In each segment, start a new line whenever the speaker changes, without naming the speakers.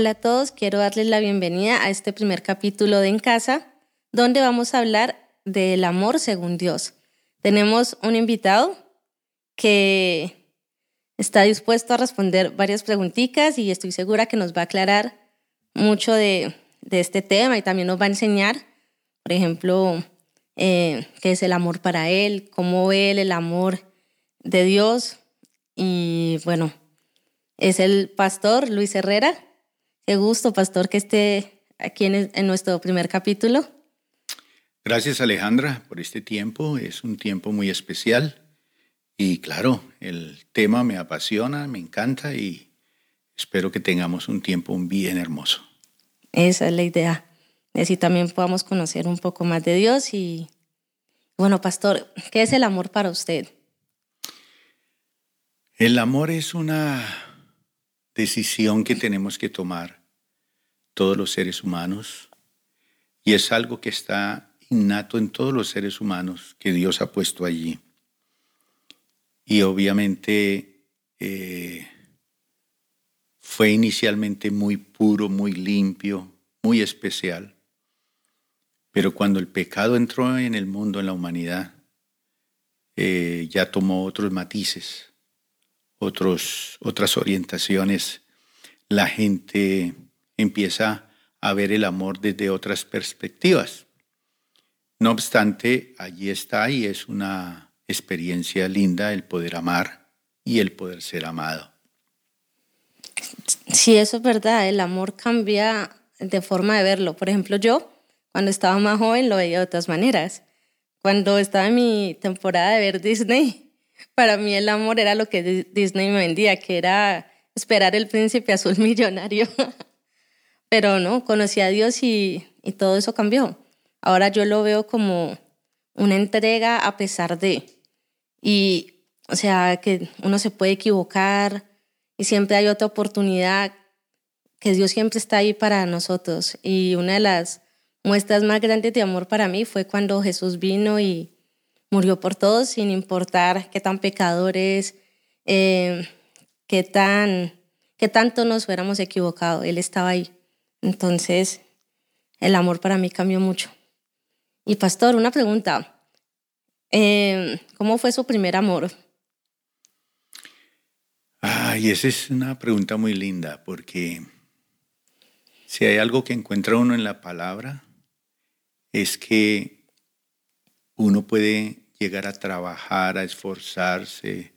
Hola a todos, quiero darles la bienvenida a este primer capítulo de En Casa, donde vamos a hablar del amor según Dios. Tenemos un invitado que está dispuesto a responder varias preguntitas y estoy segura que nos va a aclarar mucho de, este tema y también nos va a enseñar, por ejemplo, eh, qué es el amor para él, cómo ve él el amor de Dios. Y bueno, es el pastor Luis Herrera. Qué gusto, pastor, que esté aquí en, en nuestro primer capítulo.
Gracias, Alejandra, por este tiempo. Es un tiempo muy especial. Y claro, el tema me apasiona, me encanta y espero que tengamos un tiempo bien hermoso.
Esa es la idea. Así también podamos conocer un poco más de Dios y, bueno, pastor, ¿qué es el amor para usted?
El amor es una decisión que tenemos que tomar todos los seres humanos y es algo que está innato en todos los seres humanos que Dios ha puesto allí. Y obviamente eh, fue inicialmente muy puro, muy limpio, muy especial. Pero cuando el pecado entró en el mundo, en la humanidad, eh, ya tomó otros matices, otros, otras orientaciones. La gente empieza a ver el amor desde otras perspectivas. No obstante, allí está y es una experiencia linda el poder amar y el poder ser amado.
Sí, eso es verdad, el amor cambia de forma de verlo. Por ejemplo, yo cuando estaba más joven lo veía de otras maneras. Cuando estaba en mi temporada de ver Disney, para mí el amor era lo que Disney me vendía, que era esperar el príncipe azul millonario. Pero no, conocí a Dios y, todo eso cambió. Ahora yo lo veo como una entrega a pesar de. Y, o sea, que uno se puede equivocar y siempre hay otra oportunidad, que Dios siempre está ahí para nosotros. Y una de las muestras más grandes de amor para mí fue cuando Jesús vino y murió por todos, sin importar qué tan pecadores, eh, qué, tan, qué tanto nos fuéramos equivocado. Él estaba ahí. Entonces, el amor para mí cambió mucho. Y pastor, una pregunta. Em, ¿Cómo fue su primer amor?
Ay, esa es una pregunta muy linda, porque si hay algo que encuentra uno en la palabra, es que uno puede llegar a trabajar, a esforzarse,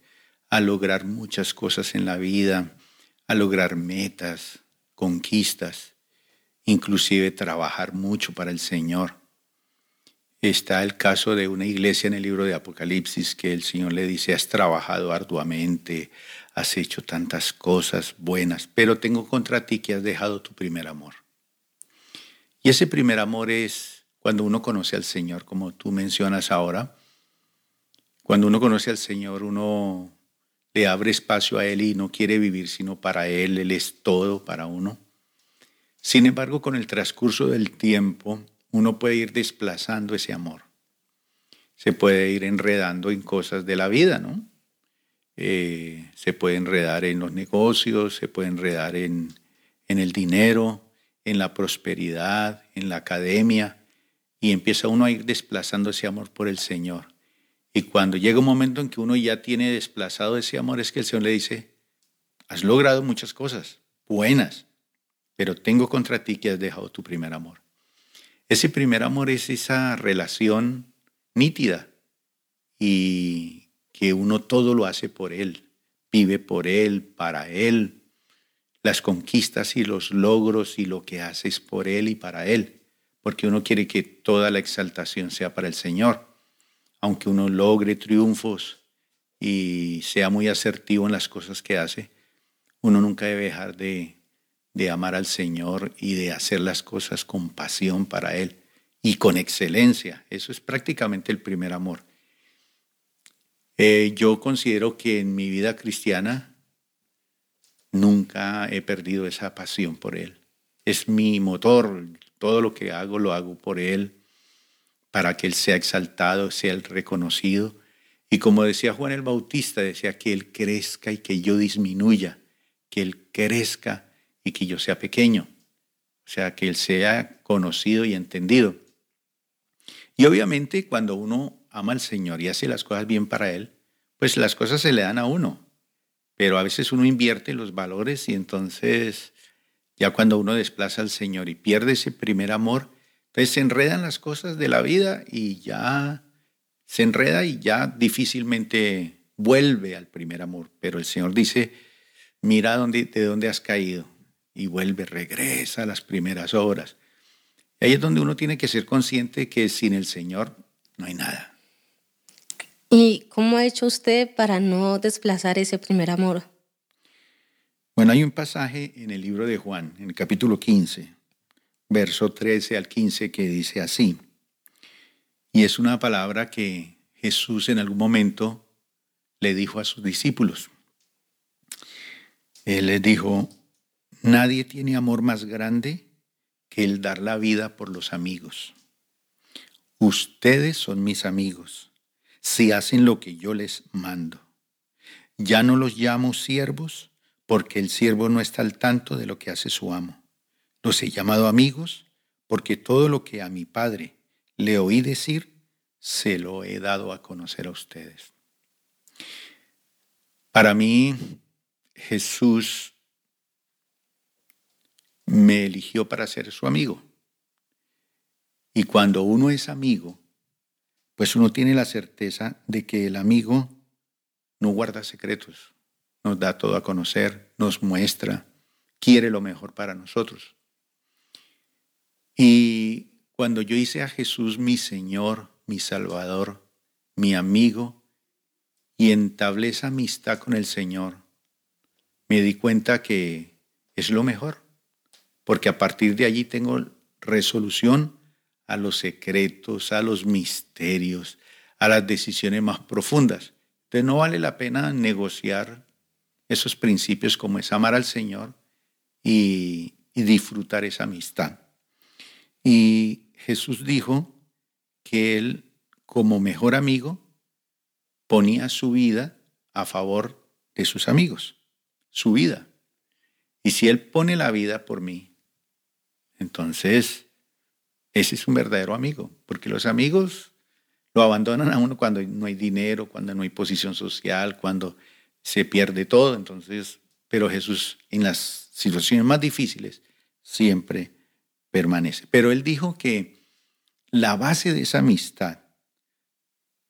a lograr muchas cosas en la vida, a lograr metas, conquistas, inclusive trabajar mucho para el Señor. Está el caso de una iglesia en el libro de Apocalipsis que el Señor le dice, has trabajado arduamente, has hecho tantas cosas buenas, pero tengo contra ti que has dejado tu primer amor. Y ese primer amor es cuando uno conoce al Señor, como tú mencionas ahora. Cuando uno conoce al Señor, uno le abre espacio a Él y no quiere vivir sino para Él, Él es todo para uno. Sin embargo, con el transcurso del tiempo, uno puede ir desplazando ese amor. Se puede ir enredando en cosas de la vida, ¿no? Eh, se puede enredar en los negocios, se puede enredar en, en el dinero, en la prosperidad, en la academia, y empieza uno a ir desplazando ese amor por el Señor. Y cuando llega un momento en que uno ya tiene desplazado ese amor, es que el Señor le dice, has logrado muchas cosas buenas, pero tengo contra ti que has dejado tu primer amor. Ese primer amor es esa relación nítida y que uno todo lo hace por Él, vive por Él, para Él, las conquistas y los logros y lo que haces por Él y para Él, porque uno quiere que toda la exaltación sea para el Señor, aunque uno logre triunfos y sea muy asertivo en las cosas que hace, uno nunca debe dejar de de amar al Señor y de hacer las cosas con pasión para Él y con excelencia. Eso es prácticamente el primer amor. Eh, yo considero que en mi vida cristiana nunca he perdido esa pasión por Él. Es mi motor, todo lo que hago lo hago por Él, para que Él sea exaltado, sea el reconocido. Y como decía Juan el Bautista, decía que Él crezca y que yo disminuya, que Él crezca y que yo sea pequeño. O sea, que Él sea conocido y entendido. Y obviamente cuando uno ama al Señor y hace las cosas bien para Él, pues las cosas se le dan a uno. Pero a veces uno invierte los valores y entonces ya cuando uno desplaza al Señor y pierde ese primer amor, entonces se enredan las cosas de la vida y ya se enreda y ya difícilmente vuelve al primer amor. Pero el Señor dice, mira de dónde has caído y vuelve, regresa a las primeras obras. Y ahí es donde uno tiene que ser consciente que sin el Señor no hay nada.
¿Y cómo ha hecho usted para no desplazar ese primer amor?
Bueno, hay un pasaje en el libro de Juan, en el capítulo 15, verso 13 al 15, que dice así. Y es una palabra que Jesús en algún momento le dijo a sus discípulos. Él les dijo, nadie tiene amor más grande que el dar la vida por los amigos. Ustedes son mis amigos si hacen lo que yo les mando. Ya no los llamo siervos porque el siervo no está al tanto de lo que hace su amo. Los he llamado amigos porque todo lo que a mi Padre le oí decir, se lo he dado a conocer a ustedes. Para mí, Jesús me eligió para ser su amigo. Y cuando uno es amigo, pues uno tiene la certeza de que el amigo no guarda secretos, nos da todo a conocer, nos muestra, quiere lo mejor para nosotros. Y cuando yo hice a Jesús mi Señor, mi Salvador, mi amigo, y entablé esa amistad con el Señor, me di cuenta que es lo mejor, porque a partir de allí tengo resolución a los secretos, a los misterios, a las decisiones más profundas. Entonces no vale la pena negociar esos principios como es amar al Señor y, y disfrutar esa amistad. Y Jesús dijo que Él, como mejor amigo, ponía su vida a favor de sus amigos, su vida. Y si Él pone la vida por mí, entonces ese es un verdadero amigo, porque los amigos lo abandonan a uno cuando no hay dinero, cuando no hay posición social, cuando se pierde todo. Entonces, pero Jesús en las situaciones más difíciles siempre permanece. Pero Él dijo que la base de esa amistad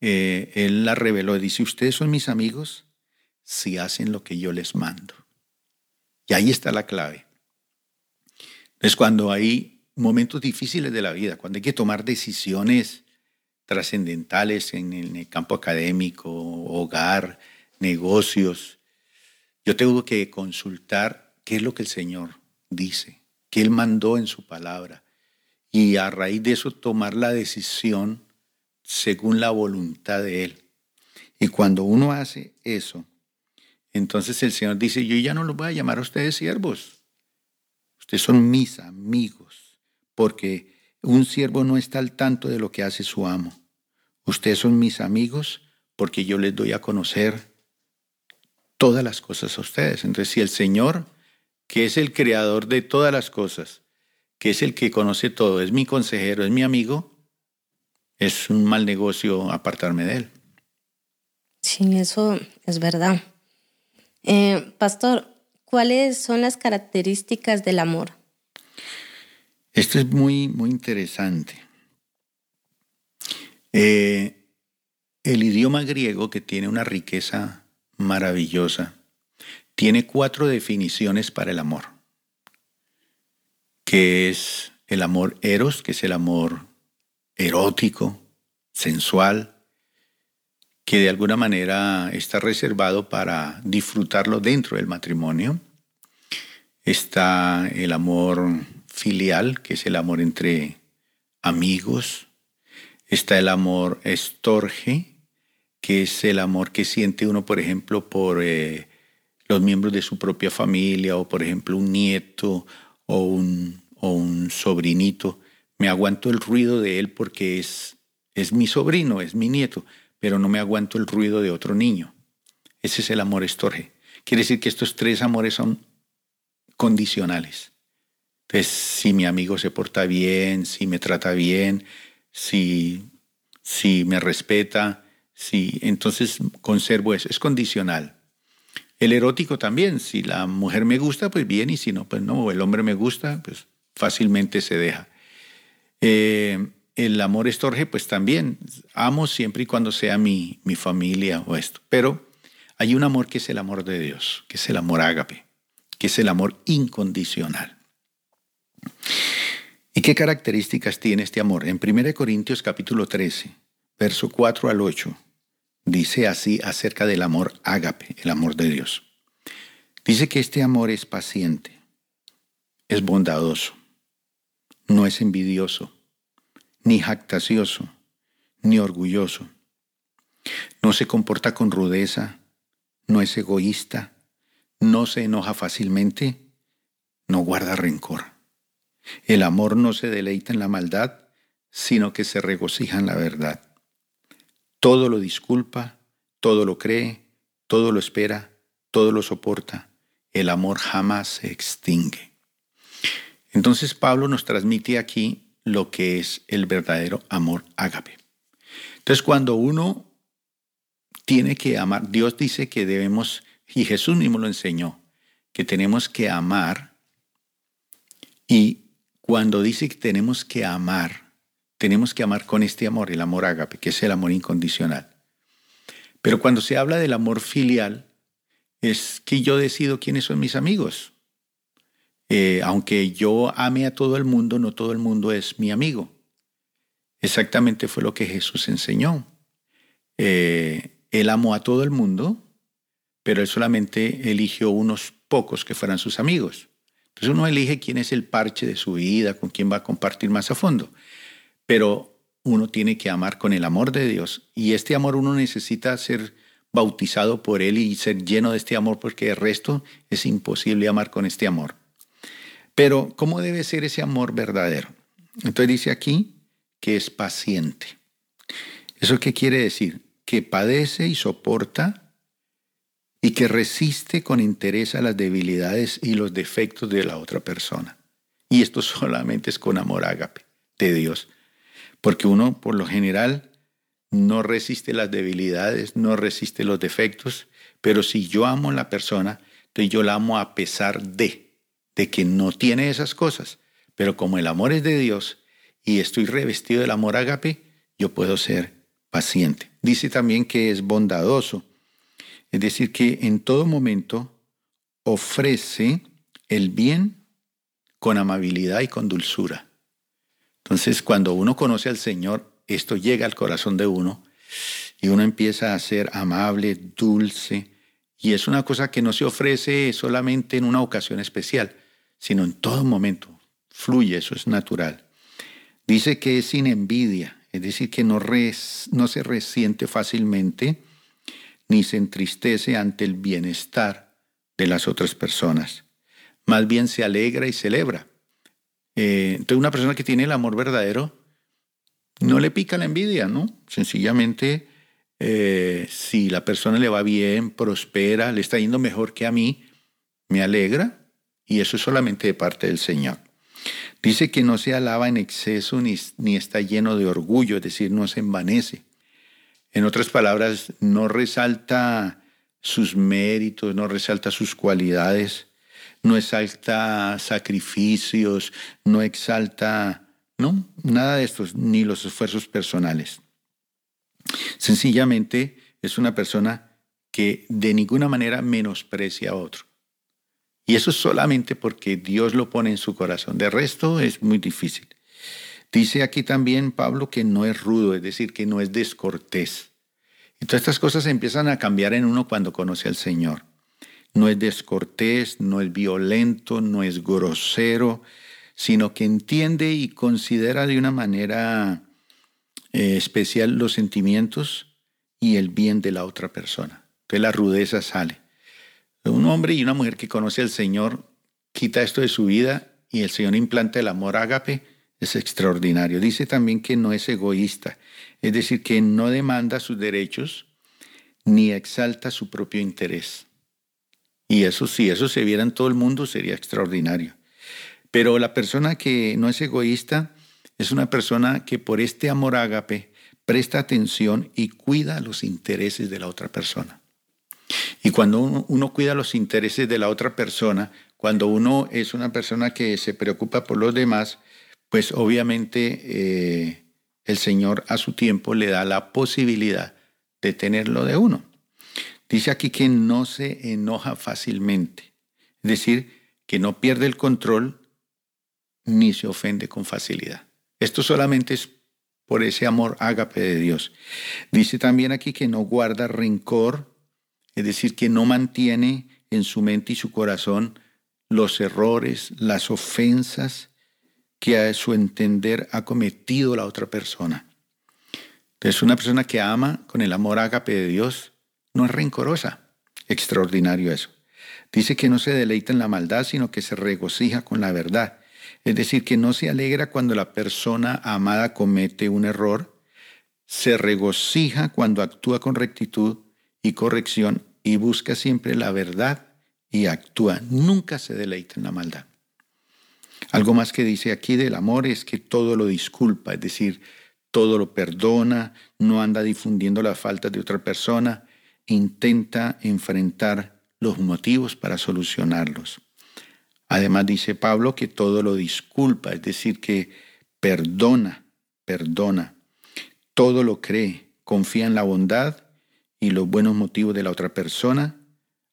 eh, él la reveló. Dice, ustedes son mis amigos si hacen lo que yo les mando. Y ahí está la clave. Es cuando hay momentos difíciles de la vida, cuando hay que tomar decisiones trascendentales en el campo académico, hogar, negocios, yo tengo que consultar qué es lo que el Señor dice, qué Él mandó en su palabra. Y a raíz de eso tomar la decisión según la voluntad de Él. Y cuando uno hace eso, entonces el Señor dice, yo ya no los voy a llamar a ustedes siervos. Son mis amigos, porque un siervo no está al tanto de lo que hace su amo. Ustedes son mis amigos porque yo les doy a conocer todas las cosas a ustedes. Entonces, si el Señor, que es el creador de todas las cosas, que es el que conoce todo, es mi consejero, es mi amigo, es un mal negocio apartarme de él.
Sí, eso es verdad. Eh, pastor, ¿cuáles son las características del amor?
Esto es muy, muy interesante. Eh, el idioma griego, que tiene una riqueza maravillosa, tiene cuatro definiciones para el amor, que es el amor eros, que es el amor erótico, sensual, que de alguna manera está reservado para disfrutarlo dentro del matrimonio. Está el amor filial, que es el amor entre amigos. Está el amor estorge, que es el amor que siente uno, por ejemplo, por eh, los miembros de su propia familia, o por ejemplo un nieto o un, o un sobrinito me aguanto el ruido de él porque es, es mi sobrino, es mi nieto, pero no me aguanto el ruido de otro niño. Ese es el amor estorge. Quiere decir que estos tres amores son condicionales. Entonces, si mi amigo se porta bien, si me trata bien, si, si me respeta, si, entonces conservo eso. Es condicional. El erótico también, si la mujer me gusta, pues bien, y si no, pues no, el hombre me gusta, pues fácilmente se deja. Eh, el amor estorge, pues también amo siempre y cuando sea mi, mi familia o esto. Pero hay un amor que es el amor de Dios, que es el amor ágape, que es el amor incondicional. ¿Y qué características tiene este amor? En 1 Corintios capítulo 13, verso 4 al 8, dice así acerca del amor ágape, el amor de Dios. Dice que este amor es paciente, es bondadoso, no es envidioso ni jactacioso, ni orgulloso. No se comporta con rudeza, no es egoísta, no se enoja fácilmente, no guarda rencor. El amor no se deleita en la maldad, sino que se regocija en la verdad. Todo lo disculpa, todo lo cree, todo lo espera, todo lo soporta. El amor jamás se extingue. Entonces Pablo nos transmite aquí lo que es el verdadero amor ágape. Entonces, cuando uno tiene que amar, Dios dice que debemos, y Jesús mismo lo enseñó, que tenemos que amar, y cuando dice que tenemos que amar, tenemos que amar con este amor, el amor ágape, que es el amor incondicional. Pero cuando se habla del amor filial, es que yo decido quiénes son mis amigos. Eh, aunque yo ame a todo el mundo, no todo el mundo es mi amigo. Exactamente fue lo que Jesús enseñó. Eh, él amó a todo el mundo, pero él solamente eligió unos pocos que fueran sus amigos. Entonces uno elige quién es el parche de su vida, con quién va a compartir más a fondo. Pero uno tiene que amar con el amor de Dios. Y este amor uno necesita ser bautizado por Él y ser lleno de este amor, porque el resto es imposible amar con este amor. Pero, ¿cómo debe ser ese amor verdadero? Entonces dice aquí que es paciente. ¿Eso qué quiere decir? Que padece y soporta y que resiste con interés a las debilidades y los defectos de la otra persona. Y esto solamente es con amor ágape de Dios. Porque uno, por lo general, no resiste las debilidades, no resiste los defectos, pero si yo amo a la persona, entonces yo la amo a pesar de de que no tiene esas cosas, pero como el amor es de Dios y estoy revestido del amor ágape, yo puedo ser paciente. Dice también que es bondadoso, es decir, que en todo momento ofrece el bien con amabilidad y con dulzura. Entonces, cuando uno conoce al Señor, esto llega al corazón de uno y uno empieza a ser amable, dulce, y es una cosa que no se ofrece solamente en una ocasión especial, sino en todo momento. Fluye, eso es natural. Dice que es sin envidia, es decir, que no, no se resiente fácilmente ni se entristece ante el bienestar de las otras personas. Más bien se alegra y celebra. Eh, entonces una persona que tiene el amor verdadero no le pica la envidia, ¿no? Sencillamente, eh, si la persona le va bien, prospera, le está yendo mejor que a mí, me alegra y eso es solamente de parte del Señor. Dice que no se alaba en exceso ni, ni está lleno de orgullo, es decir, no se envanece. En otras palabras, no resalta sus méritos, no resalta sus cualidades, no exalta sacrificios, no exalta, no, nada de estos, ni los esfuerzos personales. Sencillamente es una persona que de ninguna manera menosprecia a otro. Y eso solamente porque Dios lo pone en su corazón. De resto es muy difícil. Dice aquí también Pablo que no es rudo, es decir, que no es descortés. Y todas estas cosas empiezan a cambiar en uno cuando conoce al Señor. No es descortés, no es violento, no es grosero, sino que entiende y considera de una manera eh, especial los sentimientos y el bien de la otra persona. Entonces la rudeza sale. Un hombre y una mujer que conoce al Señor quita esto de su vida y el Señor implanta el amor ágape, es extraordinario. Dice también que no es egoísta, es decir, que no demanda sus derechos ni exalta su propio interés. Y eso, si eso se viera en todo el mundo, sería extraordinario. Pero la persona que no es egoísta es una persona que por este amor ágape presta atención y cuida los intereses de la otra persona. Y cuando uno, cuida los intereses de la otra persona, cuando uno es una persona que se preocupa por los demás, pues obviamente eh, el Señor a su tiempo le da la posibilidad de tenerlo de uno. Dice aquí que no se enoja fácilmente, es decir, que no pierde el control ni se ofende con facilidad. Esto solamente es por ese amor ágape de Dios. Dice también aquí que no guarda rencor, es decir, que no mantiene en su mente y su corazón los errores, las ofensas que a su entender ha cometido la otra persona. Entonces, una persona que ama con el amor ágape de Dios no es rencorosa. Extraordinario eso. Dice que no se deleita en la maldad, sino que se regocija con la verdad. Es decir, que no se alegra cuando la persona amada comete un error, se regocija cuando actúa con rectitud y corrección y busca siempre la verdad y actúa. Nunca se deleita en la maldad. Algo más que dice aquí del amor es que todo lo disculpa, es decir, todo lo perdona, no anda difundiendo las faltas de otra persona, intenta enfrentar los motivos para solucionarlos. Además dice Pablo que todo lo disculpa, es decir, que perdona, perdona, todo lo cree, confía en la bondad y los buenos motivos de la otra persona,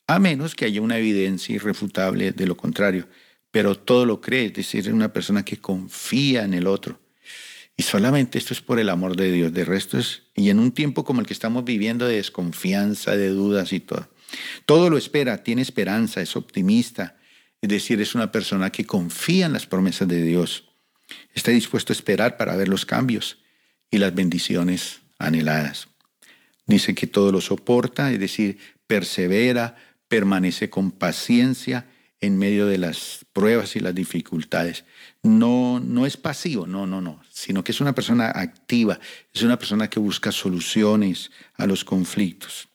a menos que haya una evidencia irrefutable de lo contrario pero todo lo cree, es decir, es una persona que confía en el otro. Y solamente esto es por el amor de Dios, de resto es, y en un tiempo como el que estamos viviendo de desconfianza, de dudas y todo. Todo lo espera, tiene esperanza, es optimista, es decir, es una persona que confía en las promesas de Dios. Está dispuesto a esperar para ver los cambios y las bendiciones anheladas. Dice que todo lo soporta, es decir, persevera, permanece con paciencia en medio de las pruebas y las dificultades. No, no es pasivo, no, no, no, sino que es una persona activa, es una persona que busca soluciones a los conflictos.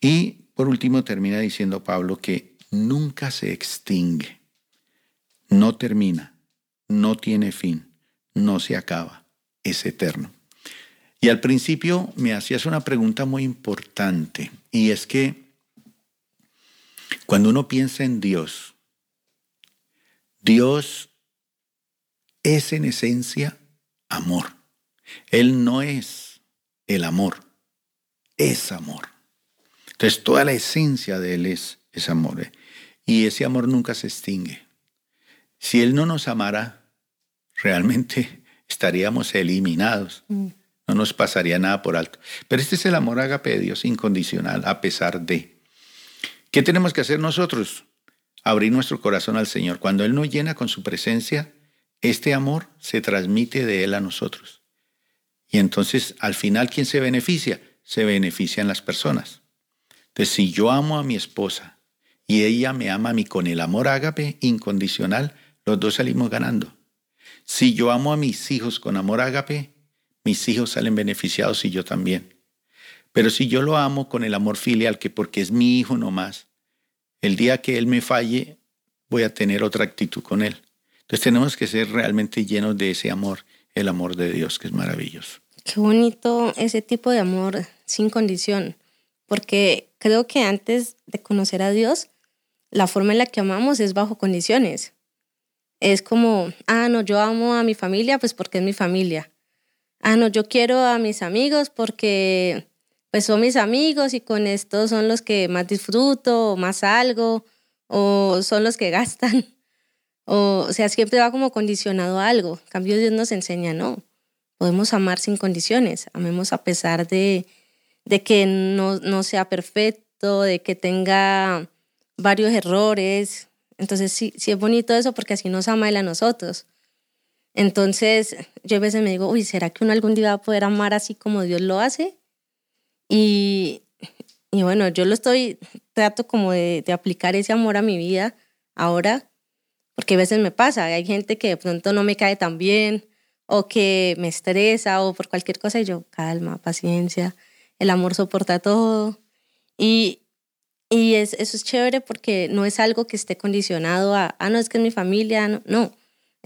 Y por último termina diciendo Pablo que nunca se extingue, no termina, no tiene fin, no se acaba, es eterno. Y al principio me hacías una pregunta muy importante, y es que cuando uno piensa en Dios, Dios es en esencia amor. Él no es el amor, es amor. Entonces toda la esencia de Él es, es amor. ¿eh? Y ese amor nunca se extingue. Si Él no nos amara, realmente estaríamos eliminados. Mm. No nos pasaría nada por alto. Pero este es el amor agape de Dios incondicional, a pesar de. ¿Qué tenemos que hacer nosotros? Abrir nuestro corazón al Señor. Cuando Él nos llena con su presencia, este amor se transmite de Él a nosotros. Y entonces, al final, ¿quién se beneficia? Se benefician las personas. Entonces, si yo amo a mi esposa y ella me ama a mí con el amor ágape incondicional, los dos salimos ganando. Si yo amo a mis hijos con amor ágape, mis hijos salen beneficiados y yo también. Pero si yo lo amo con el amor filial, que porque es mi hijo nomás, el día que él me falle, voy a tener otra actitud con él. Entonces tenemos que ser realmente llenos de ese amor, el amor de Dios, que es maravilloso.
Qué bonito ese tipo de amor sin condición, porque creo que antes de conocer a Dios, la forma en la que amamos es bajo condiciones. Es como, ah, no, yo amo a mi familia, pues porque es mi familia. Ah, no, yo quiero a mis amigos porque pues son mis amigos y con esto son los que más disfruto o más algo o son los que gastan. O, sea, siempre va como condicionado a algo. En cambio, Dios nos enseña, no, podemos amar sin condiciones, amemos a pesar de, de que no, no sea perfecto, de que tenga varios errores. Entonces, sí, sí es bonito eso porque así nos ama Él a nosotros. Entonces, yo a veces me digo, uy, ¿será que uno algún día va a poder amar así como Dios lo hace? Y, y bueno, yo lo estoy, trato como de, de, aplicar ese amor a mi vida ahora, porque a veces me pasa, hay gente que de pronto no me cae tan bien o que me estresa o por cualquier cosa y yo, calma, paciencia, el amor soporta todo. Y Y es, eso es chévere porque no es algo que esté condicionado a, ah, no, es que es mi familia, no, no,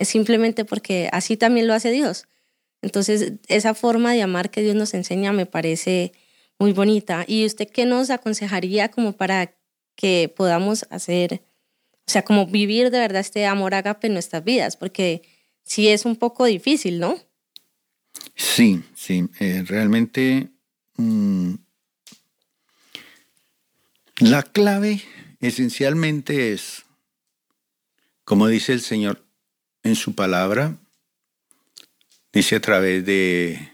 es simplemente porque así también lo hace Dios. Entonces, esa forma de amar que Dios nos enseña me parece muy bonita. ¿Y usted qué nos aconsejaría como para que podamos hacer, o sea, como vivir de verdad este amor agape en nuestras vidas? Porque sí es un poco difícil, ¿no?
Sí, sí, eh, realmente mm, la clave esencialmente es, como dice el Señor en su palabra, dice a través de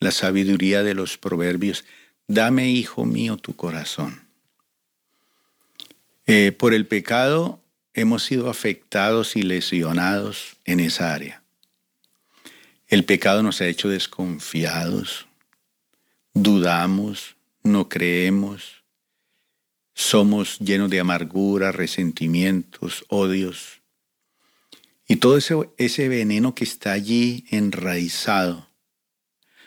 la sabiduría de los proverbios, dame, hijo mío, tu corazón. Eh, por el pecado hemos sido afectados y lesionados en esa área. El pecado nos ha hecho desconfiados, dudamos, no creemos, somos llenos de amargura, resentimientos, odios. Y todo ese, ese veneno que está allí enraizado,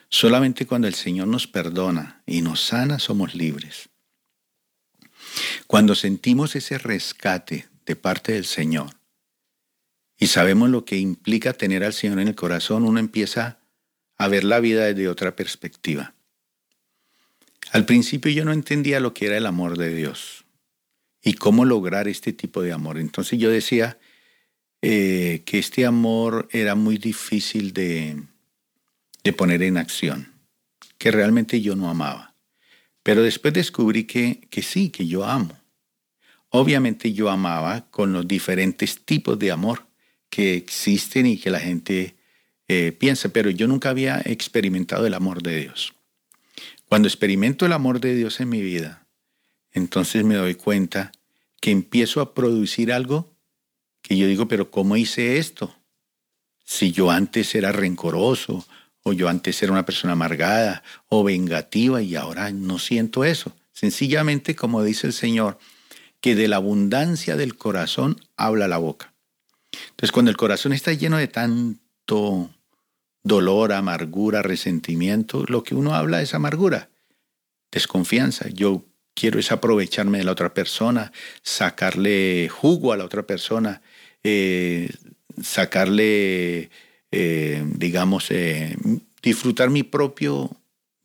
solamente cuando el Señor nos perdona y nos sana somos libres. Cuando sentimos ese rescate de parte del Señor y sabemos lo que implica tener al Señor en el corazón, uno empieza a ver la vida desde otra perspectiva. Al principio yo no entendía lo que era el amor de Dios y cómo lograr este tipo de amor. Entonces yo decía eh, que este amor era muy difícil de, de poner en acción, que realmente yo no amaba. Pero después descubrí que, que sí, que yo amo. Obviamente yo amaba con los diferentes tipos de amor que existen y que la gente eh, piensa, pero yo nunca había experimentado el amor de Dios. Cuando experimento el amor de Dios en mi vida, entonces me doy cuenta que empiezo a producir algo que yo digo, pero ¿cómo hice esto? Si yo antes era rencoroso, o yo antes era una persona amargada o vengativa y ahora no siento eso. Sencillamente, como dice el Señor, que de la abundancia del corazón habla la boca. Entonces, cuando el corazón está lleno de tanto dolor, amargura, resentimiento, lo que uno habla es amargura, desconfianza. Yo quiero es aprovecharme de la otra persona, sacarle jugo a la otra persona, eh, sacarle, eh, digamos, eh, disfrutar mi propio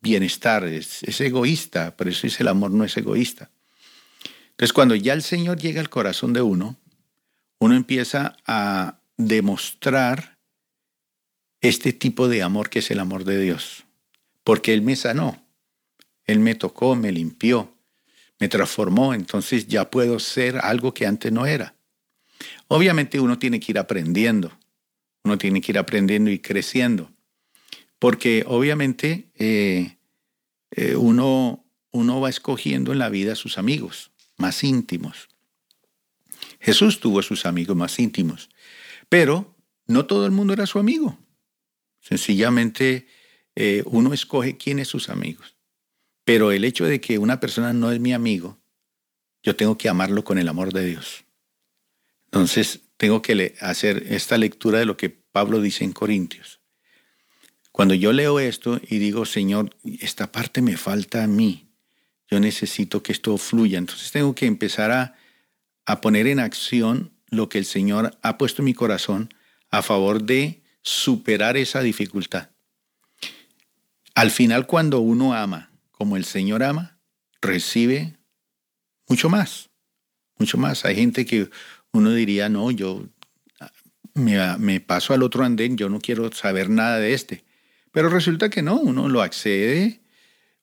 bienestar. Es, es, egoísta, por eso dice el amor no es egoísta. Entonces, cuando ya el Señor llega al corazón de uno, uno empieza a demostrar este tipo de amor que es el amor de Dios. Porque Él me sanó, Él me tocó, me limpió, me transformó, entonces ya puedo ser algo que antes no era. Obviamente uno tiene que ir aprendiendo, uno tiene que ir aprendiendo y creciendo, porque obviamente eh, eh, uno, uno va escogiendo en la vida sus amigos más íntimos. Jesús tuvo sus amigos más íntimos, pero no todo el mundo era su amigo. Sencillamente eh, uno escoge quién es sus amigos. Pero el hecho de que una persona no es mi amigo, yo tengo que amarlo con el amor de Dios. Entonces tengo que hacer esta lectura de lo que Pablo dice en Corintios. Cuando yo leo esto y digo, Señor, esta parte me falta a mí, yo necesito que esto fluya, entonces tengo que empezar a, a poner en acción lo que el Señor ha puesto en mi corazón a favor de superar esa dificultad. Al final, cuando uno ama como el Señor ama, recibe mucho más, mucho más. Hay gente que uno diría, no, yo me, paso al otro andén, yo no quiero saber nada de este. Pero resulta que no, uno lo accede,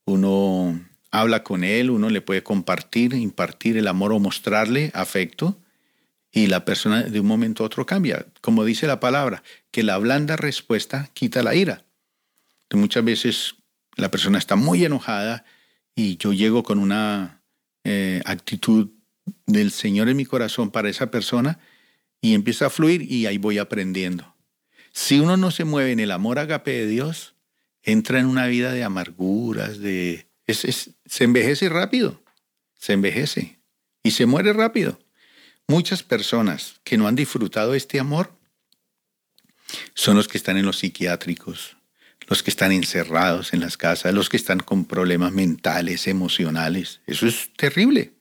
uno habla con él, uno le puede compartir, impartir el amor o mostrarle afecto y la persona de un momento a otro cambia. Como dice la palabra, que la blanda respuesta quita la ira. muchas veces la persona está muy enojada y yo llego con una eh, actitud del Señor en mi corazón para esa persona y empieza a fluir y ahí voy aprendiendo. Si uno no se mueve en el amor agape de Dios, entra en una vida de amarguras, de... se envejece rápido, se envejece y se muere rápido. Muchas personas que no han disfrutado este amor son los que están en los psiquiátricos, los que están encerrados en las casas, los que están con problemas mentales, emocionales. Eso es terrible.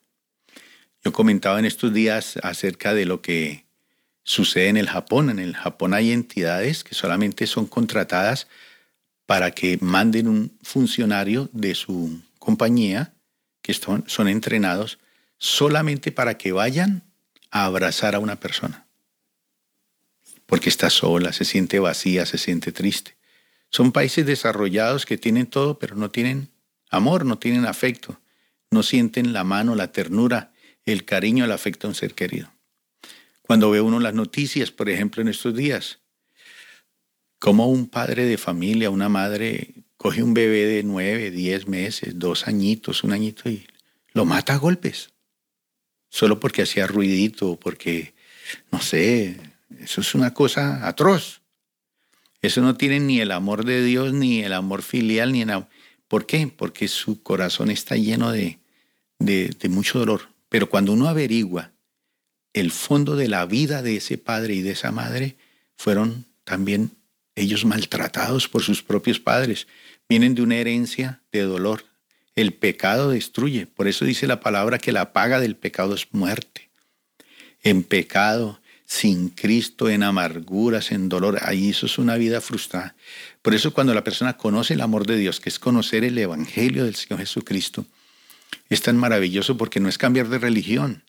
Yo comentaba en estos días acerca de lo que sucede en el Japón. En el Japón hay entidades que solamente son contratadas para que manden un funcionario de su compañía, que son, son entrenados solamente para que vayan a abrazar a una persona. Porque está sola, se siente vacía, se siente triste. Son países desarrollados que tienen todo, pero no tienen amor, no tienen afecto, no sienten la mano, la ternura, el cariño, el afecto a un ser querido. Cuando ve uno las noticias, por ejemplo, en estos días, como un padre de familia, una madre, coge un bebé de nueve, diez meses, dos añitos, un añito y lo mata a golpes, solo porque hacía ruidito, porque, no sé, eso es una cosa atroz. Eso no tiene ni el amor de Dios, ni el amor filial, ni el ¿Por qué? Porque su corazón está lleno de, de, mucho dolor. Pero cuando uno averigua el fondo de la vida de ese padre y de esa madre, fueron también ellos maltratados por sus propios padres. Vienen de una herencia de dolor. El pecado destruye. Por eso dice la palabra que la paga del pecado es muerte. En pecado, sin Cristo, en amarguras, en dolor. Ahí eso es una vida frustrada. Por eso cuando la persona conoce el amor de Dios, que es conocer el Evangelio del Señor Jesucristo, es tan maravilloso porque no es cambiar de religión,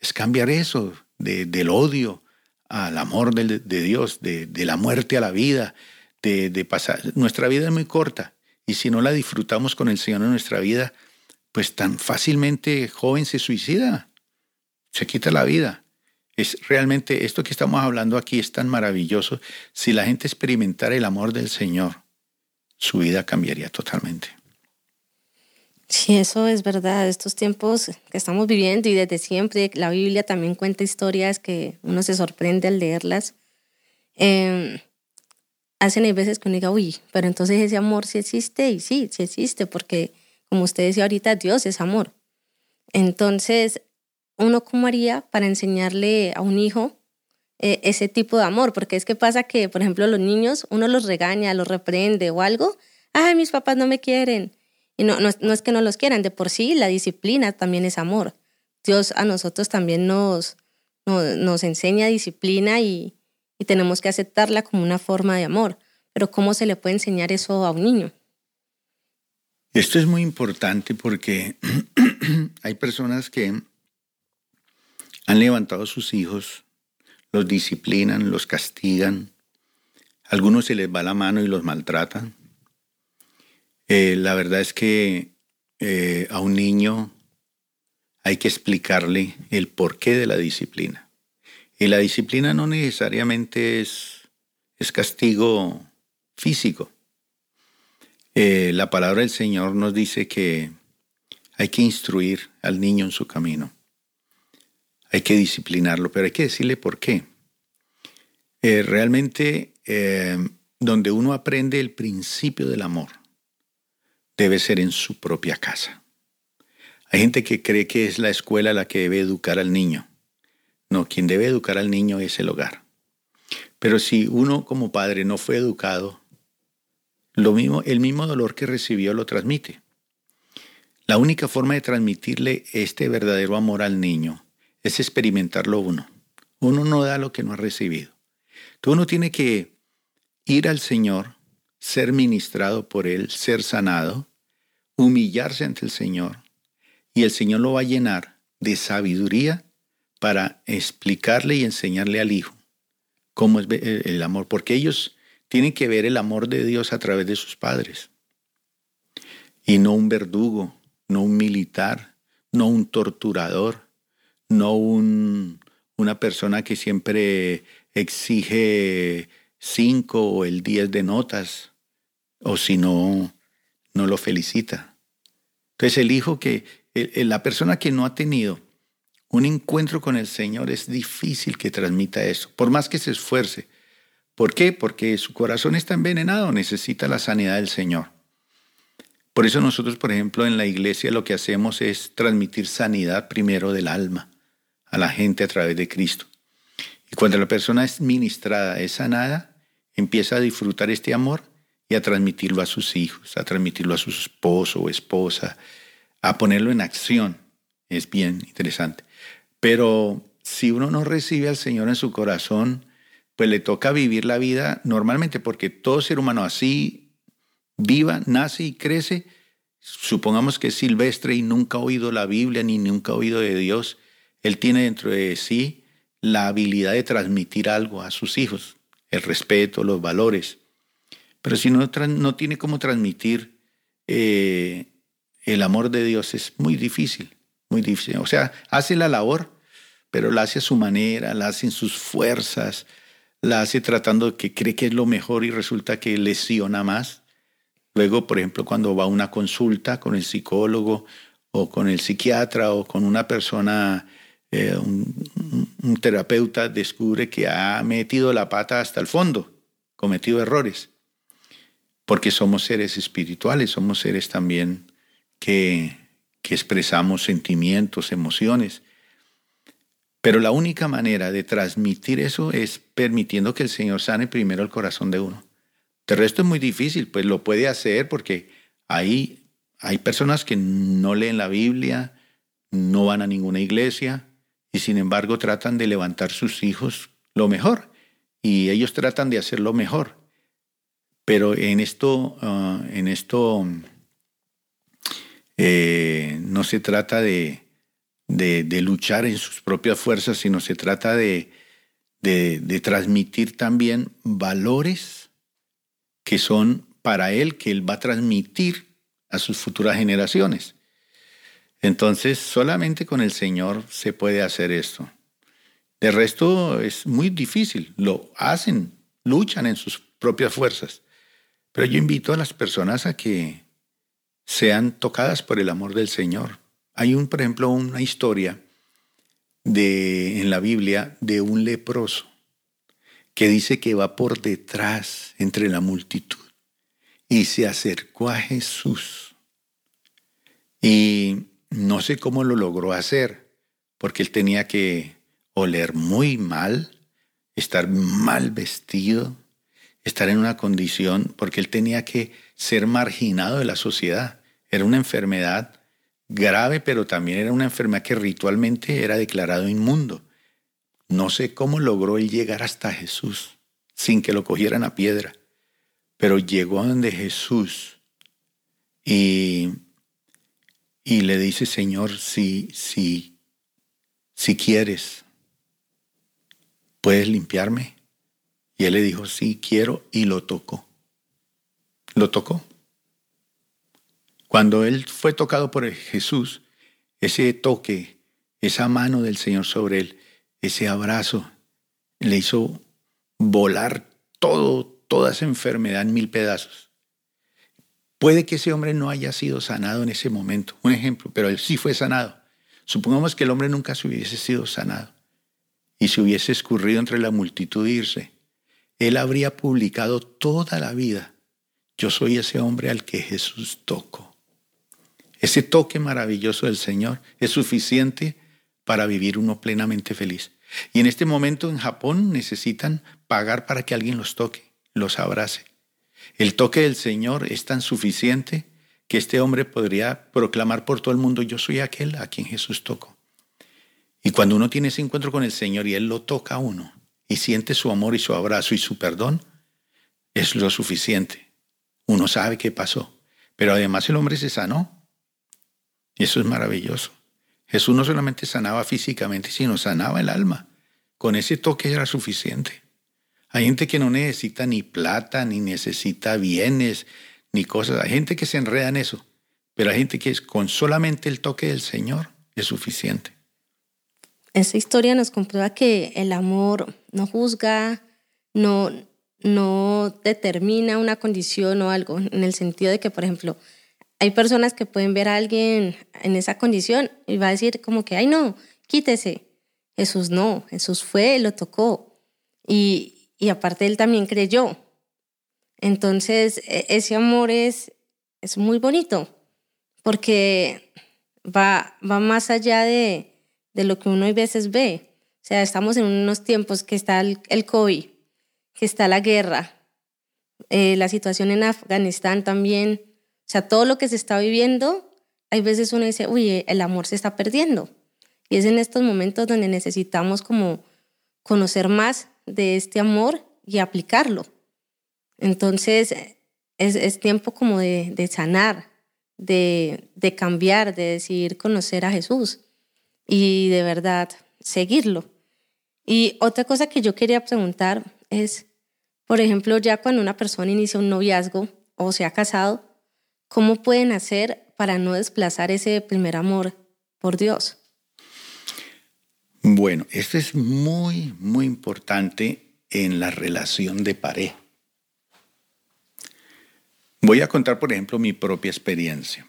es cambiar eso, del odio al amor de, Dios, de, la muerte a la vida, de, de pasar. Nuestra vida es muy corta y si no la disfrutamos con el Señor en nuestra vida, pues tan fácilmente joven se suicida, se quita la vida. Es realmente esto que estamos hablando aquí es tan maravilloso. Si la gente experimentara el amor del Señor, su vida cambiaría totalmente.
Sí, eso es verdad. Estos tiempos que estamos viviendo y desde siempre, la Biblia también cuenta historias que uno se sorprende al leerlas. Eh, hacen hay veces que uno diga, uy, pero entonces ese amor sí existe y sí, sí existe, porque como usted decía ahorita, Dios es amor. Entonces, uno cómo haría para enseñarle a un hijo eh, ese tipo de amor, porque es que pasa que, por ejemplo, los niños, uno los regaña, los reprende o algo, ay, mis papás no me quieren. Y no, no, es que no los quieran, de por sí la disciplina también es amor. Dios a nosotros también nos, nos, enseña disciplina y, y tenemos que aceptarla como una forma de amor. Pero ¿cómo se le puede enseñar eso a un niño?
Esto es muy importante porque hay personas que han levantado a sus hijos, los disciplinan, los castigan, algunos se les va la mano y los maltratan. Eh, la verdad es que eh, a un niño hay que explicarle el porqué de la disciplina. Y la disciplina no necesariamente es, es castigo físico. Eh, la palabra del Señor nos dice que hay que instruir al niño en su camino hay que disciplinarlo, pero hay que decirle por qué. Realmente, donde uno aprende el principio del amor, debe ser en su propia casa. Hay gente que cree que es la escuela la que debe educar al niño. No, quien debe educar al niño es el hogar. Pero si uno como padre no fue educado, lo mismo, el mismo dolor que recibió lo transmite. La única forma de transmitirle este verdadero amor al niño es experimentarlo uno. Uno no da lo que no ha recibido. Entonces uno tiene que ir al Señor, ser ministrado por Él, ser sanado, humillarse ante el Señor, y el Señor lo va a llenar de sabiduría para explicarle y enseñarle al Hijo cómo es el amor, porque ellos tienen que ver el amor de Dios a través de sus padres, y no un verdugo, no un militar, no un torturador, no un, una persona que siempre exige cinco o el diez de notas, o si no, no lo felicita. Entonces el hijo que, la persona que no ha tenido un encuentro con el Señor es difícil que transmita eso, por más que se esfuerce. ¿Por qué? Porque su corazón está envenenado, necesita la sanidad del Señor. Por eso nosotros, por ejemplo, en la iglesia lo que hacemos es transmitir sanidad primero del alma a la gente a través de Cristo. Y cuando la persona es ministrada, es sanada, empieza a disfrutar este amor a transmitirlo a sus hijos, a transmitirlo a su esposo o esposa, a ponerlo en acción. Es bien interesante. Pero si uno no recibe al Señor en su corazón, pues le toca vivir la vida normalmente, porque todo ser humano así viva, nace y crece, supongamos que es silvestre y nunca ha oído la Biblia ni nunca ha oído de Dios, él tiene dentro de sí la habilidad de transmitir algo a sus hijos, el respeto, los valores. Pero si no, no tiene cómo transmitir eh, el amor de Dios, es muy difícil, muy difícil. O sea, hace la labor, pero la hace a su manera, la hace en sus fuerzas, la hace tratando de que cree que es lo mejor y resulta que lesiona más. Luego, por ejemplo, cuando va a una consulta con el psicólogo o con el psiquiatra o con una persona, eh, un, terapeuta, descubre que ha metido la pata hasta el fondo, cometido errores, porque somos seres espirituales, somos seres también que, que expresamos sentimientos, emociones. Pero la única manera de transmitir eso es permitiendo que el Señor sane primero el corazón de uno. De resto es muy difícil, pues lo puede hacer porque hay, hay personas que no leen la Biblia, no van a ninguna iglesia y sin embargo tratan de levantar sus hijos lo mejor y ellos tratan de hacer lo mejor. Pero en esto, ah, en esto eh, no se trata de, de, luchar en sus propias fuerzas, sino se trata de, de transmitir también valores que son para él, que él va a transmitir a sus futuras generaciones. Entonces, solamente con el Señor se puede hacer esto. De resto es muy difícil, lo hacen, luchan en sus propias fuerzas. Pero yo invito a las personas a que sean tocadas por el amor del Señor. Hay un, por ejemplo, una historia de, en la Biblia de un leproso que dice que va por detrás entre la multitud y se acercó a Jesús. Y no sé cómo lo logró hacer, porque él tenía que oler muy mal, estar mal vestido, estar en una condición, porque él tenía que ser marginado de la sociedad. Era una enfermedad grave, pero también era una enfermedad que ritualmente era declarado inmundo. No sé cómo logró él llegar hasta Jesús sin que lo cogieran a piedra, pero llegó donde Jesús y, y le dice, Señor, si, si, si quieres, ¿puedes limpiarme? Y él le dijo, sí, quiero, y lo tocó. Lo tocó. Cuando él fue tocado por Jesús, ese toque, esa mano del Señor sobre él, ese abrazo le hizo volar todo, toda esa enfermedad en mil pedazos. Puede que ese hombre no haya sido sanado en ese momento, un ejemplo, pero él sí fue sanado. Supongamos que el hombre nunca se hubiese sido sanado y se hubiese escurrido entre la multitud e irse. Él habría publicado toda la vida, yo soy ese hombre al que Jesús tocó. Ese toque maravilloso del Señor es suficiente para vivir uno plenamente feliz. Y en este momento en Japón necesitan pagar para que alguien los toque, los abrace. El toque del Señor es tan suficiente que este hombre podría proclamar por todo el mundo, yo soy aquel a quien Jesús tocó. Y cuando uno tiene ese encuentro con el Señor y Él lo toca a uno y siente su amor y su abrazo y su perdón, es lo suficiente. Uno sabe qué pasó. Pero además el hombre se sanó. Y eso es maravilloso. Jesús no solamente sanaba físicamente, sino sanaba el alma. Con ese toque era suficiente. Hay gente que no necesita ni plata, ni necesita bienes, ni cosas. Hay gente que se enreda en eso. Pero hay gente que con solamente el toque del Señor es suficiente.
Esa historia nos comprueba que el amor no juzga, no, no determina una condición o algo, en el sentido de que, por ejemplo, hay personas que pueden ver a alguien en esa condición y va a decir como que, ay no, quítese. Jesús no, Jesús fue, lo tocó. Y, y aparte él también creyó. Entonces e, ese amor es, es muy bonito porque va, va más allá de, de lo que uno a veces ve. O sea, estamos en unos tiempos que está el, el COVID, que está la guerra, eh, la situación en Afganistán también o sea, todo lo que se está viviendo, hay veces uno dice, uy, el amor se está perdiendo. Y es en estos momentos donde necesitamos como conocer más de este amor y aplicarlo. Entonces, es, tiempo como de, sanar, de, de, cambiar, de decidir conocer a Jesús y de verdad seguirlo. Y otra cosa que yo quería preguntar es, por ejemplo, ya cuando una persona inicia un noviazgo o se ha casado, ¿cómo pueden hacer para no desplazar ese primer amor por Dios?
Bueno, esto es muy, muy importante en la relación de pareja. Voy a contar, por ejemplo, mi propia experiencia.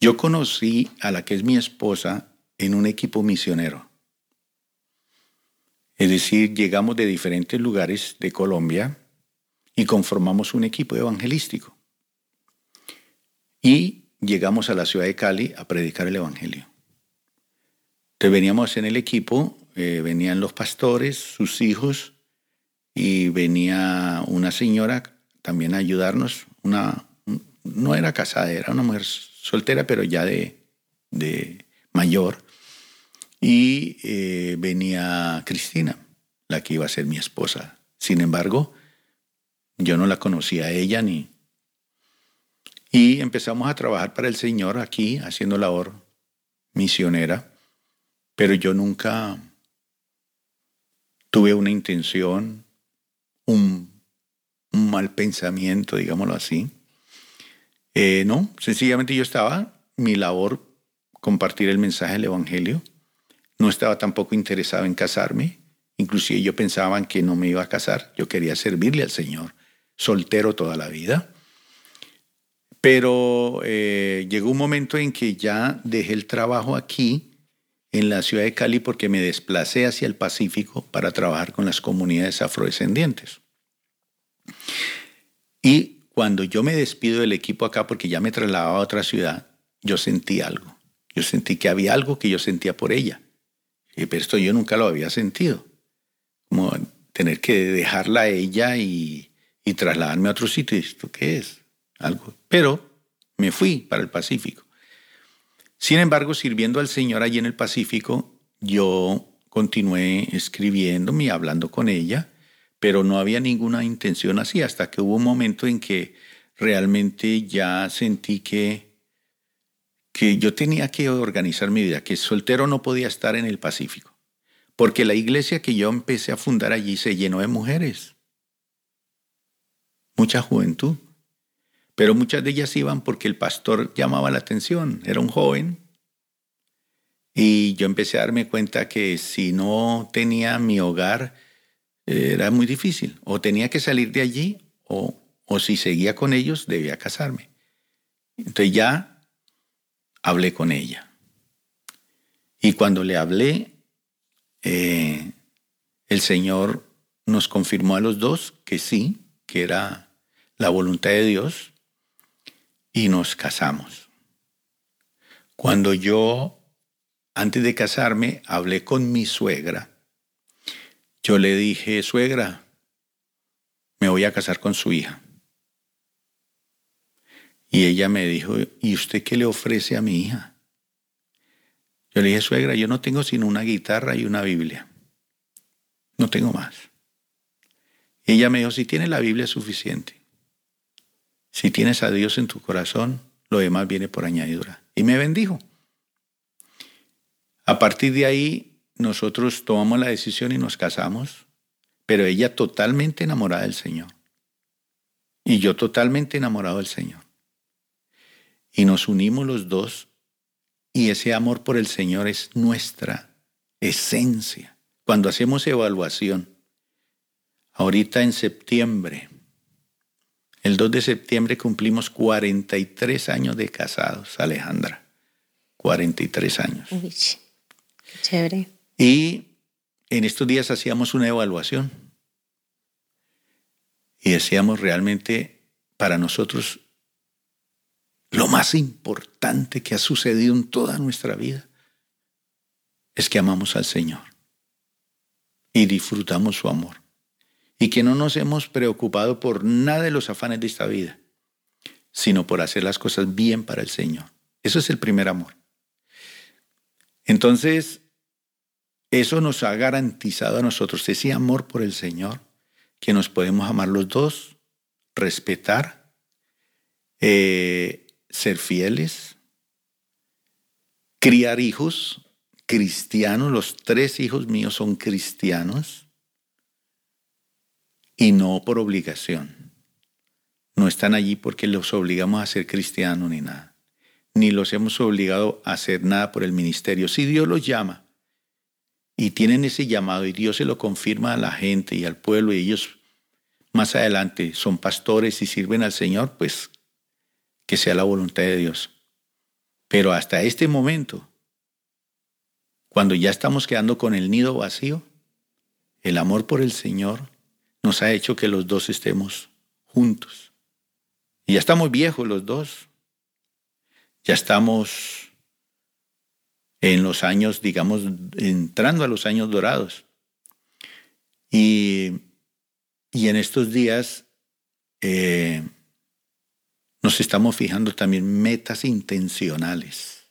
Yo conocí a la que es mi esposa en un equipo misionero. Es decir, llegamos de diferentes lugares de Colombia y conformamos un equipo evangelístico. Y llegamos a la ciudad de Cali a predicar el Evangelio. Entonces veníamos en el equipo, eh, venían los pastores, sus hijos, y venía una señora también a ayudarnos, una, no era casada, era una mujer soltera, pero ya de, de mayor. Y eh, venía Cristina, la que iba a ser mi esposa. Sin embargo, yo no la conocía a ella ni... Y empezamos a trabajar para el Señor aquí, haciendo labor misionera, pero yo nunca tuve una intención, un, mal pensamiento, digámoslo así. Eh, no, sencillamente yo estaba, mi labor, compartir el mensaje del Evangelio. No estaba tampoco interesado en casarme. Inclusive yo pensaba que no me iba a casar. Yo quería servirle al Señor, soltero toda la vida. Pero eh, llegó un momento en que ya dejé el trabajo aquí, en la ciudad de Cali, porque me desplacé hacia el Pacífico para trabajar con las comunidades afrodescendientes. Y cuando yo me despido del equipo acá, porque ya me trasladaba a otra ciudad, yo sentí algo. Yo sentí que había algo que yo sentía por ella. Pero esto yo nunca lo había sentido. Como tener que dejarla a ella y, y trasladarme a otro sitio. ¿Esto qué es? Algo. Pero me fui para el Pacífico. Sin embargo, sirviendo al Señor allí en el Pacífico, yo continué escribiéndome y hablando con ella, pero no había ninguna intención así hasta que hubo un momento en que realmente ya sentí que que yo tenía que organizar mi vida, que soltero no podía estar en el Pacífico, porque la iglesia que yo empecé a fundar allí se llenó de mujeres, mucha juventud, pero muchas de ellas iban porque el pastor llamaba la atención, era un joven, y yo empecé a darme cuenta que si no tenía mi hogar, era muy difícil, o tenía que salir de allí, o, o si seguía con ellos, debía casarme. Entonces ya hablé con ella. Y cuando le hablé, eh, el Señor nos confirmó a los dos que sí, que era la voluntad de Dios, y nos casamos. Cuando yo, antes de casarme, hablé con mi suegra, yo le dije, suegra, me voy a casar con su hija. Y ella me dijo, ¿y usted qué le ofrece a mi hija? Yo le dije, suegra, yo no tengo sino una guitarra y una Biblia. No tengo más. Y ella me dijo, si tienes la Biblia es suficiente. Si tienes a Dios en tu corazón, lo demás viene por añadidura. Y me bendijo. A partir de ahí, nosotros tomamos la decisión y nos casamos, pero ella totalmente enamorada del Señor. Y yo totalmente enamorado del Señor y nos unimos los dos y ese amor por el Señor es nuestra esencia. Cuando hacemos evaluación, ahorita en septiembre, el 2 de septiembre cumplimos 43 años de casados, Alejandra. 43 años.
Uy, chévere.
Y en estos días hacíamos una evaluación y decíamos realmente para nosotros lo más importante que ha sucedido en toda nuestra vida es que amamos al Señor y disfrutamos su amor y que no nos hemos preocupado por nada de los afanes de esta vida, sino por hacer las cosas bien para el Señor. Eso es el primer amor. Entonces, eso nos ha garantizado a nosotros ese amor por el Señor, que nos podemos amar los dos, respetar, eh, ser fieles, criar hijos cristianos, los tres hijos míos son cristianos y no por obligación. No están allí porque los obligamos a ser cristianos ni nada, ni los hemos obligado a hacer nada por el ministerio. Si Dios los llama y tienen ese llamado y Dios se lo confirma a la gente y al pueblo y ellos más adelante son pastores y sirven al Señor, pues que sea la voluntad de Dios. Pero hasta este momento, cuando ya estamos quedando con el nido vacío, el amor por el Señor nos ha hecho que los dos estemos juntos. Y ya estamos viejos los dos. Ya estamos en los años, digamos, entrando a los años dorados. Y, y en estos días eh, nos estamos fijando también metas intencionales,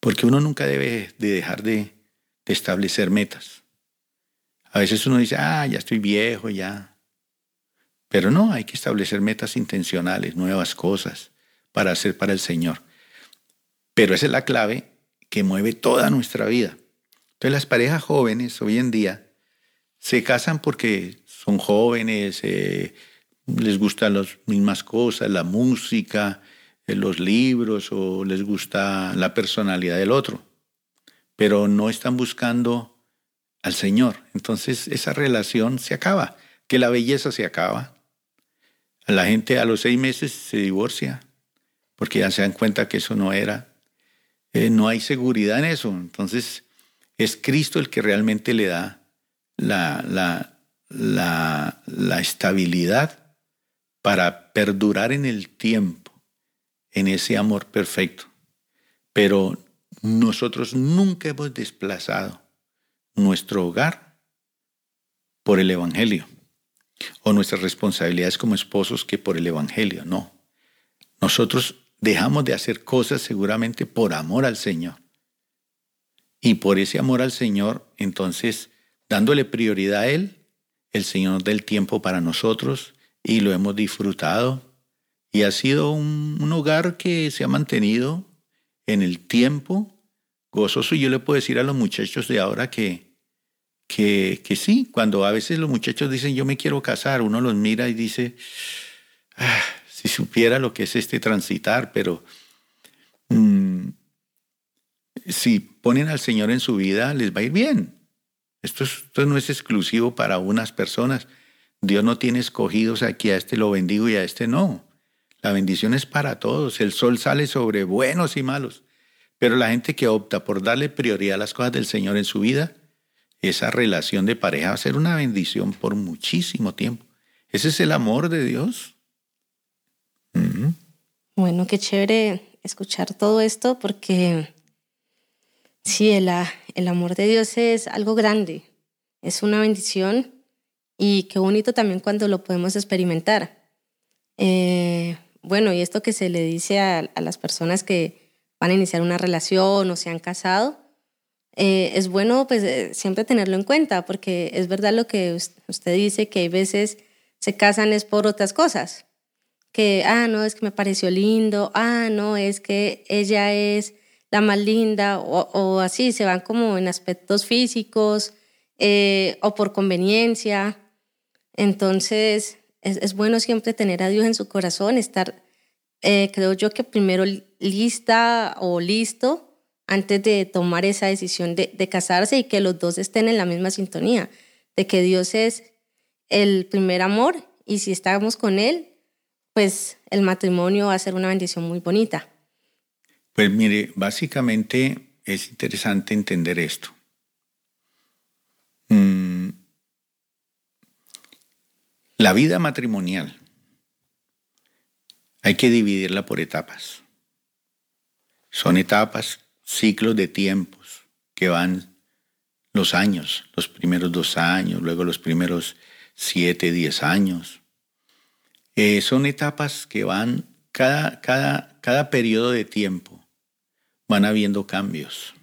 porque uno nunca debe de dejar de, de establecer metas. A veces uno dice, ah, ya estoy viejo, ya. Pero no, hay que establecer metas intencionales, nuevas cosas para hacer para el Señor. Pero esa es la clave que mueve toda nuestra vida. Entonces las parejas jóvenes hoy en día se casan porque son jóvenes, eh, les gustan las mismas cosas, la música, eh, los libros o les gusta la personalidad del otro, pero no están buscando al Señor. Entonces esa relación se acaba, que la belleza se acaba. La gente a los seis meses se divorcia porque ya se dan cuenta que eso no era eh, no hay seguridad en eso. Entonces, es Cristo el que realmente le da la, la, la, la estabilidad para perdurar en el tiempo, en ese amor perfecto. Pero nosotros nunca hemos desplazado nuestro hogar por el Evangelio o nuestras responsabilidades como esposos que por el Evangelio, no. Nosotros dejamos de hacer cosas seguramente por amor al Señor. Y por ese amor al Señor, entonces, dándole prioridad a Él, el Señor nos da el tiempo para nosotros y lo hemos disfrutado. Y ha sido un, hogar que se ha mantenido en el tiempo gozoso. Y yo le puedo decir a los muchachos de ahora que, que, que sí, cuando a veces los muchachos dicen yo me quiero casar, uno los mira y dice, ah, si supiera lo que es este transitar, pero mm, si ponen al Señor en su vida, les va a ir bien. Esto, esto, no es exclusivo para unas personas. Dios no tiene escogidos aquí a este lo bendigo y a este no. La bendición es para todos. El sol sale sobre buenos y malos. Pero la gente que opta por darle prioridad a las cosas del Señor en su vida, esa relación de pareja va a ser una bendición por muchísimo tiempo. Ese es el amor de Dios.
Bueno, qué chévere escuchar todo esto porque sí, el, el amor de Dios es algo grande, es una bendición y qué bonito también cuando lo podemos experimentar. Eh, bueno, y esto que se le dice a, las personas que van a iniciar una relación o se han casado, eh, es bueno pues eh, siempre tenerlo en cuenta porque es verdad lo que usted dice que hay veces se casan es por otras cosas que, ah, no, es que me pareció lindo, ah, no, es que ella es la más linda, o, así, se van como en aspectos físicos eh, o por conveniencia. Entonces, es, bueno siempre tener a Dios en su corazón, estar, eh, creo yo que primero lista o listo antes de tomar esa decisión de, de casarse y que los dos estén en la misma sintonía, de que Dios es el primer amor y si estamos con Él, pues el matrimonio va a ser una bendición muy bonita.
Pues mire, básicamente es interesante entender esto. Mm, la vida matrimonial hay que dividirla por etapas. Son etapas, ciclos de tiempos que van los años, los primeros dos años, luego los primeros siete, diez años, eh, son etapas que van, cada, cada, cada periodo de tiempo van habiendo cambios.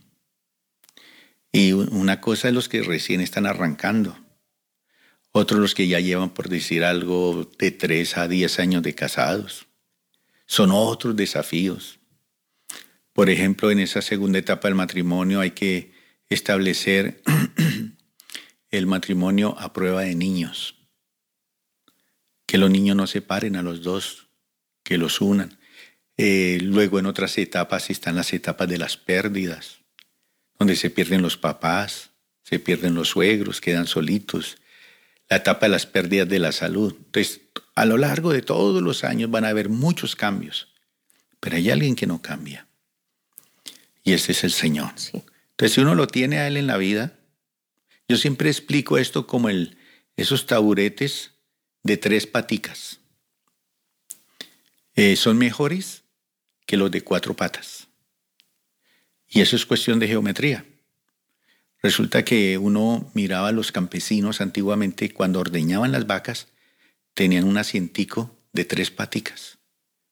Y una cosa es los que recién están arrancando. Otros los que ya llevan, por decir algo, de 3 a 10 años de casados. Son otros desafíos. Por ejemplo, en esa segunda etapa del matrimonio hay que establecer el matrimonio a prueba de niños. Que los niños no separen a los dos, que los unan. Eh, luego en otras etapas están las etapas de las pérdidas, donde se pierden los papás, se pierden los suegros, quedan solitos. La etapa de las pérdidas de la salud. Entonces, a lo largo de todos los años van a haber muchos cambios, pero hay alguien que no cambia. Y ese es el Señor. Entonces, si uno lo tiene a Él en la vida, yo siempre explico esto como el, esos taburetes de tres paticas. Eh, son mejores que los de cuatro patas. Y eso es cuestión de geometría. Resulta que uno miraba a los campesinos antiguamente cuando ordeñaban las vacas, tenían un asientico de tres paticas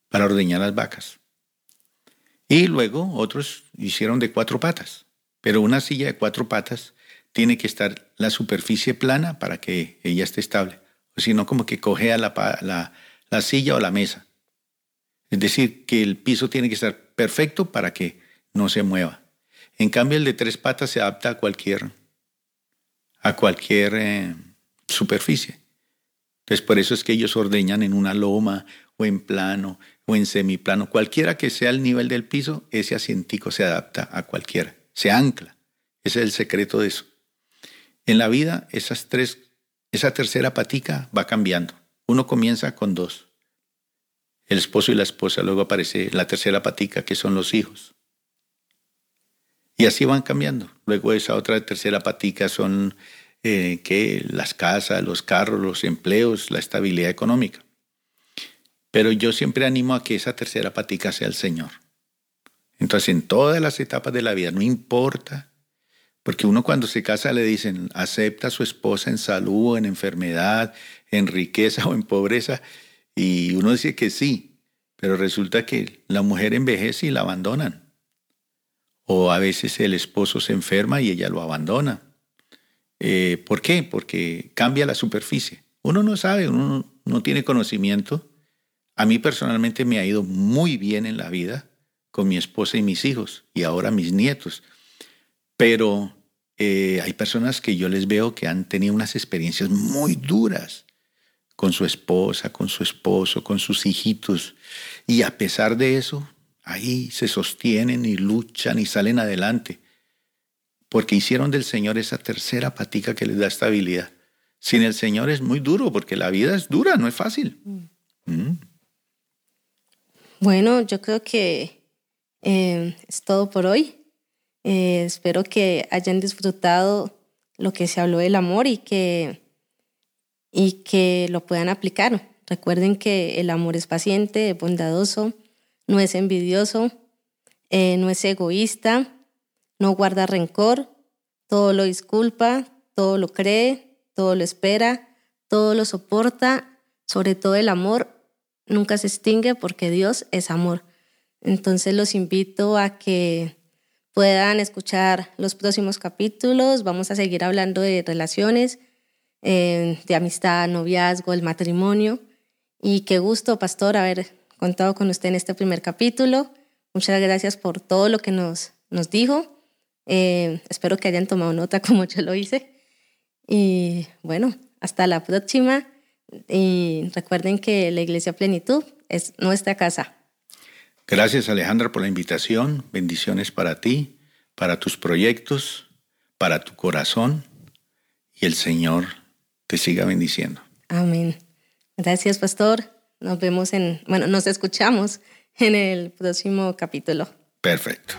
para ordeñar las vacas. Y luego otros hicieron de cuatro patas, pero una silla de cuatro patas tiene que estar la superficie plana para que ella esté estable. O si no, como que cogea la, la, la silla o la mesa. Es decir, que el piso tiene que estar perfecto para que no se mueva. En cambio, el de tres patas se adapta a cualquier, a cualquier eh, superficie. Entonces, por eso es que ellos ordeñan en una loma o en plano o en semiplano. Cualquiera que sea el nivel del piso, ese asientico se adapta a cualquiera. Se ancla. Ese es el secreto de eso. En la vida, esas tres, esa tercera patica va cambiando. Uno comienza con dos el esposo y la esposa, luego aparece la tercera patica, que son los hijos. Y así van cambiando. Luego esa otra tercera patica son eh, que las casas, los carros, los empleos, la estabilidad económica. Pero yo siempre animo a que esa tercera patica sea el Señor. Entonces, en todas las etapas de la vida, no importa, porque uno cuando se casa le dicen, acepta a su esposa en salud, en enfermedad, en riqueza o en pobreza, y uno dice que sí, pero resulta que la mujer envejece y la abandonan. O a veces el esposo se enferma y ella lo abandona. Eh, ¿Por qué? Porque cambia la superficie. Uno no sabe, uno no tiene conocimiento. A mí personalmente me ha ido muy bien en la vida con mi esposa y mis hijos y ahora mis nietos. Pero eh, hay personas que yo les veo que han tenido unas experiencias muy duras con su esposa, con su esposo, con sus hijitos. Y a pesar de eso, ahí se sostienen y luchan y salen adelante, porque hicieron del Señor esa tercera patica que les da estabilidad. Sin el Señor es muy duro, porque la vida es dura, no es fácil. Mm.
Mm. Bueno, yo creo que eh, es todo por hoy. Eh, espero que hayan disfrutado lo que se habló del amor y que y que lo puedan aplicar. Recuerden que el amor es paciente, es bondadoso, no es envidioso, eh, no es egoísta, no guarda rencor, todo lo disculpa, todo lo cree, todo lo espera, todo lo soporta, sobre todo el amor nunca se extingue porque Dios es amor. Entonces los invito a que puedan escuchar los próximos capítulos, vamos a seguir hablando de relaciones, de amistad, noviazgo, el matrimonio. Y qué gusto, pastor, haber contado con usted en este primer capítulo. Muchas gracias por todo lo que nos, nos dijo. Eh, espero que hayan tomado nota como yo lo hice. Y bueno, hasta la próxima. Y recuerden que la Iglesia Plenitud es nuestra casa.
Gracias Alejandra por la invitación. Bendiciones para ti, para tus proyectos, para tu corazón. Y el Señor te siga bendiciendo.
Amén. Gracias, pastor. Nos vemos en, bueno, nos escuchamos en el próximo capítulo.
Perfecto.